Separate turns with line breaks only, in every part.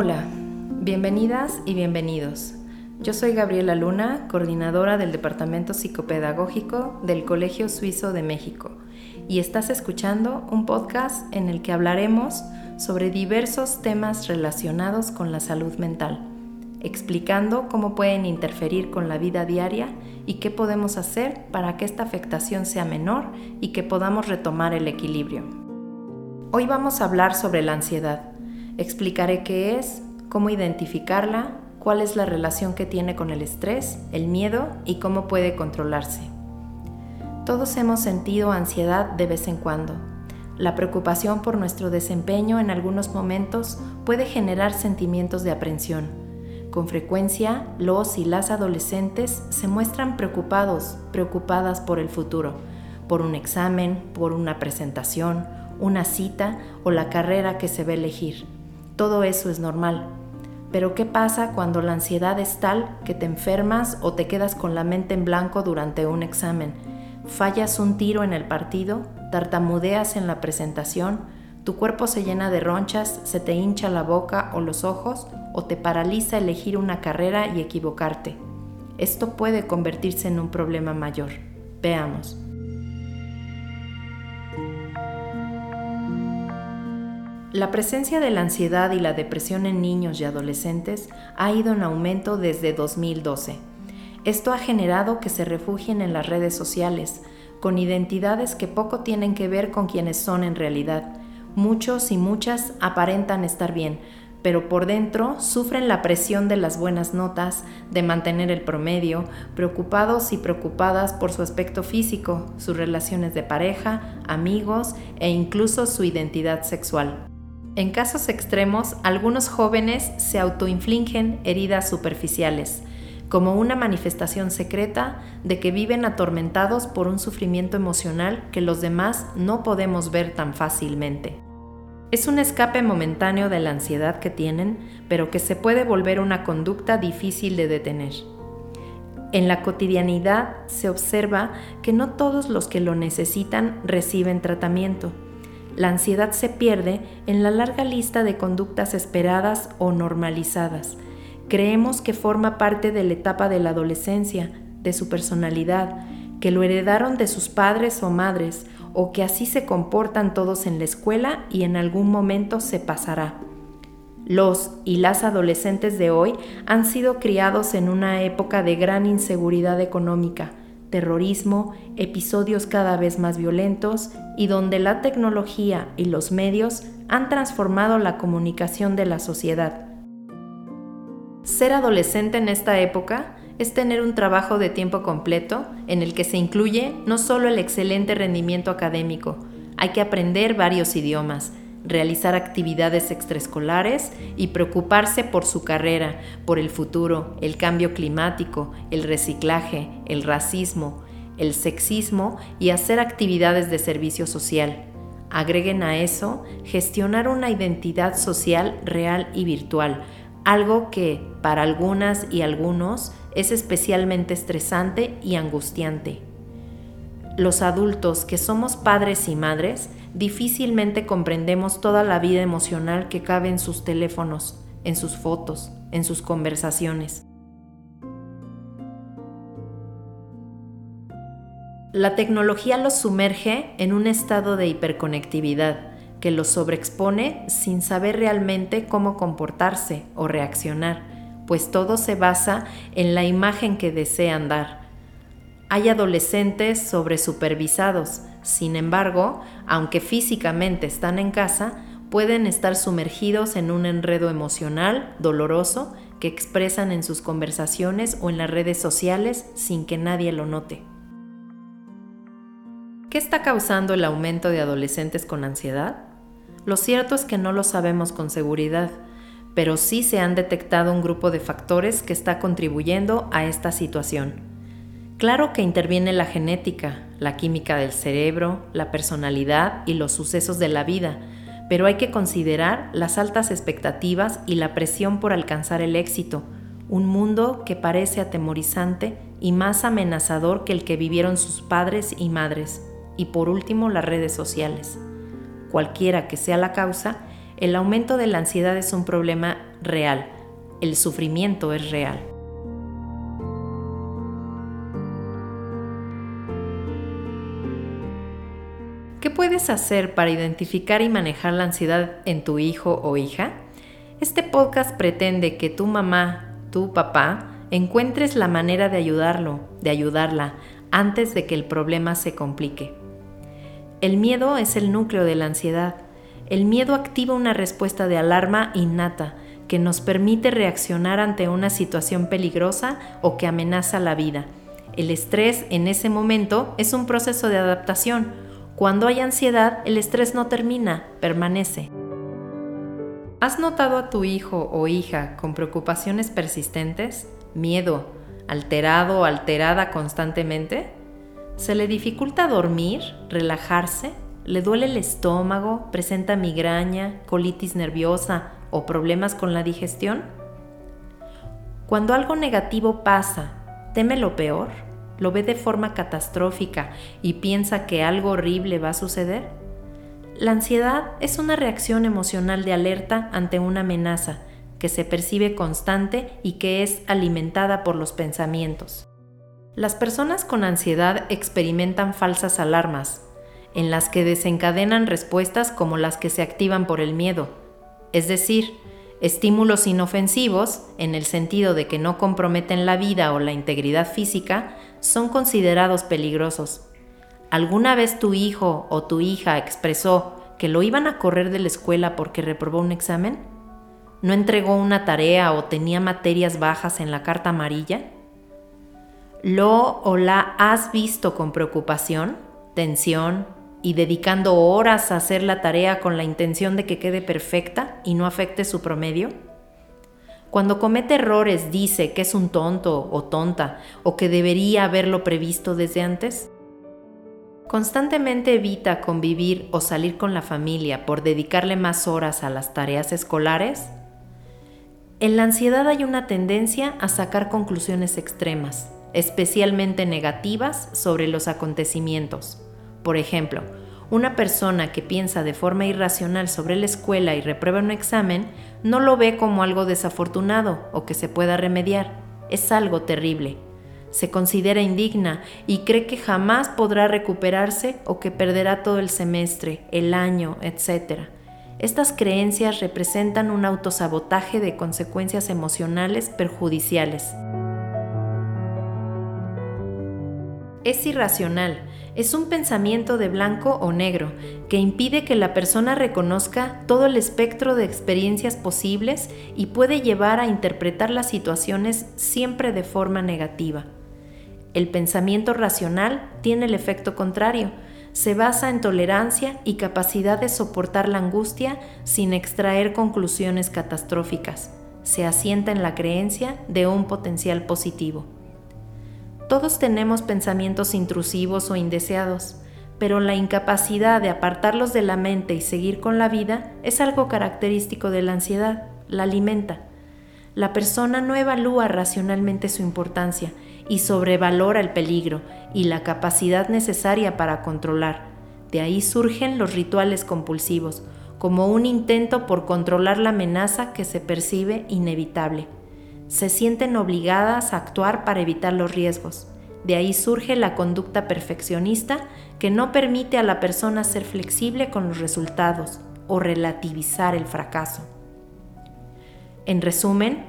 Hola, bienvenidas y bienvenidos. Yo soy Gabriela Luna, coordinadora del Departamento Psicopedagógico del Colegio Suizo de México, y estás escuchando un podcast en el que hablaremos sobre diversos temas relacionados con la salud mental, explicando cómo pueden interferir con la vida diaria y qué podemos hacer para que esta afectación sea menor y que podamos retomar el equilibrio. Hoy vamos a hablar sobre la ansiedad Explicaré qué es, cómo identificarla, cuál es la relación que tiene con el estrés, el miedo y cómo puede controlarse. Todos hemos sentido ansiedad de vez en cuando. La preocupación por nuestro desempeño en algunos momentos puede generar sentimientos de aprensión. Con frecuencia, los y las adolescentes se muestran preocupados, preocupadas por el futuro, por un examen, por una presentación, una cita o la carrera que se a elegir. Todo eso es normal. Pero ¿qué pasa cuando la ansiedad es tal que te enfermas o te quedas con la mente en blanco durante un examen? Fallas un tiro en el partido, tartamudeas en la presentación, tu cuerpo se llena de ronchas, se te hincha la boca o los ojos o te paraliza elegir una carrera y equivocarte. Esto puede convertirse en un problema mayor. Veamos. La presencia de la ansiedad y la depresión en niños y adolescentes ha ido en aumento desde 2012. Esto ha generado que se refugien en las redes sociales, con identidades que poco tienen que ver con quienes son en realidad. Muchos y muchas aparentan estar bien, pero por dentro sufren la presión de las buenas notas, de mantener el promedio, preocupados y preocupadas por su aspecto físico, sus relaciones de pareja, amigos e incluso su identidad sexual. En casos extremos, algunos jóvenes se autoinfligen heridas superficiales, como una manifestación secreta de que viven atormentados por un sufrimiento emocional que los demás no podemos ver tan fácilmente. Es un escape momentáneo de la ansiedad que tienen, pero que se puede volver una conducta difícil de detener. En la cotidianidad se observa que no todos los que lo necesitan reciben tratamiento la ansiedad se pierde en la larga lista de conductas esperadas o normalizadas. Creemos que forma parte de la etapa de la adolescencia, de su personalidad, que lo heredaron de sus padres o madres, o que así se comportan todos en la escuela y en algún momento se pasará. Los y las adolescentes de hoy han sido criados en una época de gran inseguridad económica, terrorismo, episodios cada vez más violentos y donde la tecnología y los medios han transformado la comunicación de la sociedad. Ser adolescente en esta época es tener un trabajo de tiempo completo en el que se incluye no solo el excelente rendimiento académico, hay que aprender varios idiomas, realizar actividades extraescolares y preocuparse por su carrera, por el futuro, el cambio climático, el reciclaje, el racismo, el sexismo y hacer actividades de servicio social. Agreguen a eso gestionar una identidad social real y virtual, algo que para algunas y algunos es especialmente estresante y angustiante. Los adultos que somos padres y madres difícilmente comprendemos toda la vida emocional que cabe en sus teléfonos, en sus fotos, en sus conversaciones. La tecnología los sumerge en un estado de hiperconectividad que los sobreexpone sin saber realmente cómo comportarse o reaccionar, pues todo se basa en la imagen que desean dar. Hay adolescentes sobresupervisados, sin embargo, aunque físicamente están en casa, pueden estar sumergidos en un enredo emocional doloroso que expresan en sus conversaciones o en las redes sociales sin que nadie lo note. ¿Qué está causando el aumento de adolescentes con ansiedad? Lo cierto es que no lo sabemos con seguridad, pero sí se han detectado un grupo de factores que está contribuyendo a esta situación. Claro que interviene la genética, la química del cerebro, la personalidad y los sucesos de la vida, pero hay que considerar las altas expectativas y la presión por alcanzar el éxito, un mundo que parece atemorizante y más amenazador que el que vivieron sus padres y madres, y por último las redes sociales. Cualquiera que sea la causa, el aumento de la ansiedad es un problema real, el sufrimiento es real. Puedes hacer para identificar y manejar la ansiedad en tu hijo o hija? Este podcast pretende que tu mamá, tu papá, encuentres la manera de ayudarlo, de ayudarla, antes de que el problema se complique. El miedo es el núcleo de la ansiedad. El miedo activa una respuesta de alarma innata que nos permite reaccionar ante una situación peligrosa o que amenaza la vida. El estrés en ese momento es un proceso de adaptación. Cuando hay ansiedad, el estrés no termina, permanece. ¿Has notado a tu hijo o hija con preocupaciones persistentes, miedo, alterado o alterada constantemente? ¿Se le dificulta dormir, relajarse? ¿Le duele el estómago? ¿Presenta migraña, colitis nerviosa o problemas con la digestión? Cuando algo negativo pasa, ¿teme lo peor? ¿Lo ve de forma catastrófica y piensa que algo horrible va a suceder? La ansiedad es una reacción emocional de alerta ante una amenaza que se percibe constante y que es alimentada por los pensamientos. Las personas con ansiedad experimentan falsas alarmas, en las que desencadenan respuestas como las que se activan por el miedo, es decir, estímulos inofensivos, en el sentido de que no comprometen la vida o la integridad física, son considerados peligrosos. ¿Alguna vez tu hijo o tu hija expresó que lo iban a correr de la escuela porque reprobó un examen? ¿No entregó una tarea o tenía materias bajas en la carta amarilla? ¿Lo o la has visto con preocupación, tensión y dedicando horas a hacer la tarea con la intención de que quede perfecta y no afecte su promedio? Cuando comete errores dice que es un tonto o tonta o que debería haberlo previsto desde antes. Constantemente evita convivir o salir con la familia por dedicarle más horas a las tareas escolares. En la ansiedad hay una tendencia a sacar conclusiones extremas especialmente negativas, sobre los acontecimientos. Por ejemplo, una persona que piensa de forma irracional sobre la escuela y reprueba un examen no lo ve como algo desafortunado o que se pueda remediar. Es algo terrible. Se considera indigna y cree que jamás podrá recuperarse o que perderá todo el semestre, el año, etc. Estas creencias representan un autosabotaje de consecuencias emocionales perjudiciales. es irracional, es un pensamiento de blanco o negro que impide que la persona reconozca todo el espectro de experiencias posibles y puede llevar a interpretar las situaciones siempre de forma negativa. El pensamiento racional tiene el efecto contrario, se basa en tolerancia y capacidad de soportar la angustia sin extraer conclusiones catastróficas. Se asienta en la creencia de un potencial positivo. Todos tenemos pensamientos intrusivos o indeseados, pero la incapacidad de apartarlos de la mente y seguir con la vida es algo característico de la ansiedad, la alimenta. La persona no evalúa racionalmente su importancia y sobrevalora el peligro y la capacidad necesaria para controlar. De ahí surgen los rituales compulsivos, como un intento por controlar la amenaza que se percibe inevitable se sienten obligadas a actuar para evitar los riesgos. De ahí surge la conducta perfeccionista que no permite a la persona ser flexible con los resultados o relativizar el fracaso. En resumen,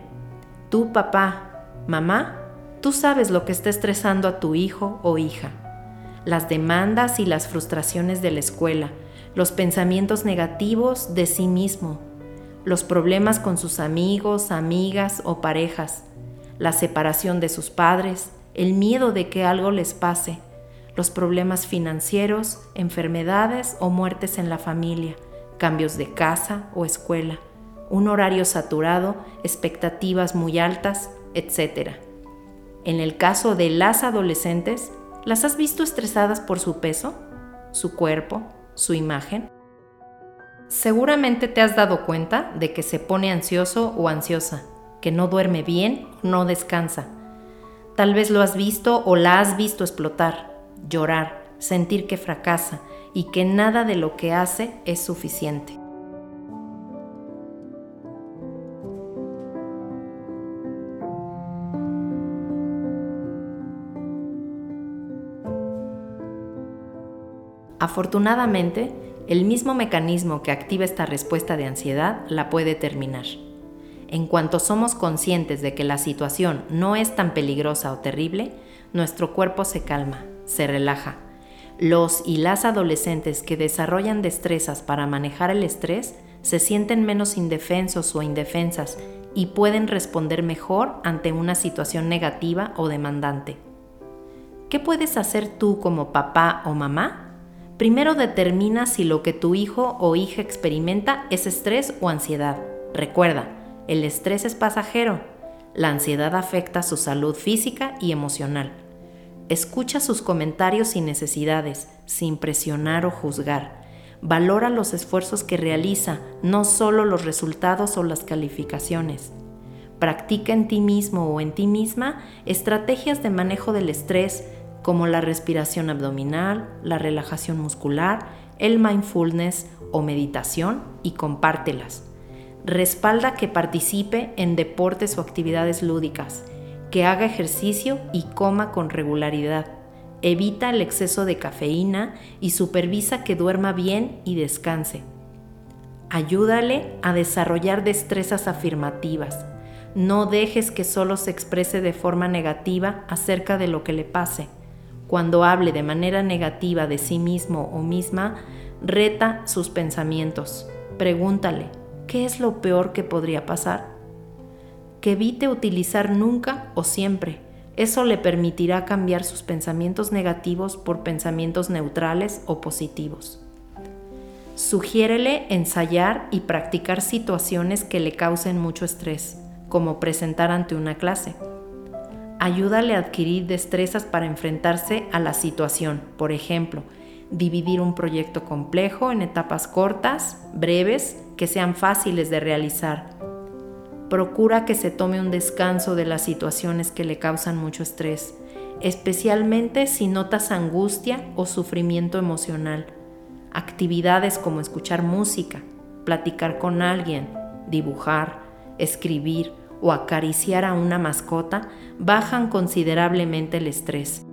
tú papá, mamá, tú sabes lo que está estresando a tu hijo o hija. Las demandas y las frustraciones de la escuela, los pensamientos negativos de sí mismo, los problemas con sus amigos, amigas o parejas, la separación de sus padres, el miedo de que algo les pase, los problemas financieros, enfermedades o muertes en la familia, cambios de casa o escuela, un horario saturado, expectativas muy altas, etc. En el caso de las adolescentes, ¿las has visto estresadas por su peso, su cuerpo, su imagen? Seguramente te has dado cuenta de que se pone ansioso o ansiosa, que no duerme bien o no descansa. Tal vez lo has visto o la has visto explotar, llorar, sentir que fracasa y que nada de lo que hace es suficiente. Afortunadamente, el mismo mecanismo que activa esta respuesta de ansiedad la puede terminar. En cuanto somos conscientes de que la situación no es tan peligrosa o terrible, nuestro cuerpo se calma, se relaja. Los y las adolescentes que desarrollan destrezas para manejar el estrés se sienten menos indefensos o indefensas y pueden responder mejor ante una situación negativa o demandante. ¿Qué puedes hacer tú como papá o mamá? Primero determina si lo que tu hijo o hija experimenta es estrés o ansiedad. Recuerda, el estrés es pasajero. La ansiedad afecta su salud física y emocional. Escucha sus comentarios y necesidades, sin presionar o juzgar. Valora los esfuerzos que realiza, no solo los resultados o las calificaciones. Practica en ti mismo o en ti misma estrategias de manejo del estrés, como la respiración abdominal, la relajación muscular, el mindfulness o meditación y compártelas. Respalda que participe en deportes o actividades lúdicas, que haga ejercicio y coma con regularidad. Evita el exceso de cafeína y supervisa que duerma bien y descanse. Ayúdale a desarrollar destrezas afirmativas. No dejes que solo se exprese de forma negativa acerca de lo que le pase cuando hable de manera negativa de sí mismo o misma, reta sus pensamientos. Pregúntale, ¿qué es lo peor que podría pasar? Que evite utilizar nunca o siempre. Eso le permitirá cambiar sus pensamientos negativos por pensamientos neutrales o positivos. Sugiérele ensayar y practicar situaciones que le causen mucho estrés, como presentar ante una clase ayúdale a adquirir destrezas para enfrentarse a la situación. Por ejemplo, dividir un proyecto complejo en etapas cortas, breves, que sean fáciles de realizar. Procura que se tome un descanso de las situaciones que le causan mucho estrés, especialmente si notas angustia o sufrimiento emocional. Actividades como escuchar música, platicar con alguien, dibujar, escribir o acariciar a una mascota bajan considerablemente el estrés.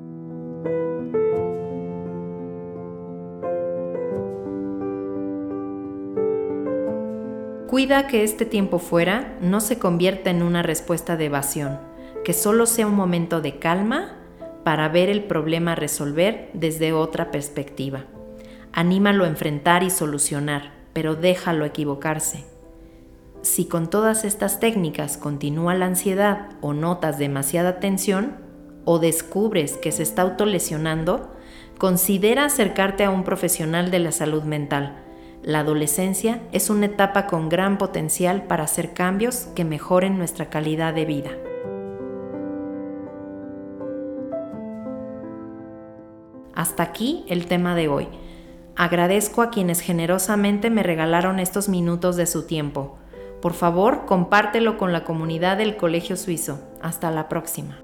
Cuida que este tiempo fuera no se convierta en una respuesta de evasión, que solo sea un momento de calma para ver el problema resolver desde otra perspectiva. Anímalo a enfrentar y solucionar, pero déjalo equivocarse. Si con todas estas técnicas continúa la ansiedad o notas demasiada tensión o descubres que se está autolesionando, considera acercarte a un profesional de la salud mental. La adolescencia es una etapa con gran potencial para hacer cambios que mejoren nuestra calidad de vida. Hasta aquí el tema de hoy. Agradezco a quienes generosamente me regalaron estos minutos de su tiempo. Por favor, compártelo con la comunidad del Colegio Suizo. Hasta la próxima.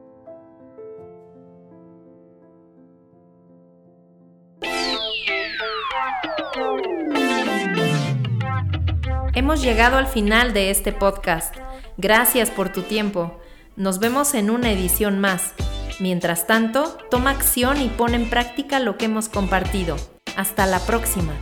Hemos llegado al final de este podcast. Gracias por tu tiempo. Nos vemos en una edición más. Mientras tanto, toma acción y pon en práctica lo que hemos compartido. Hasta la próxima.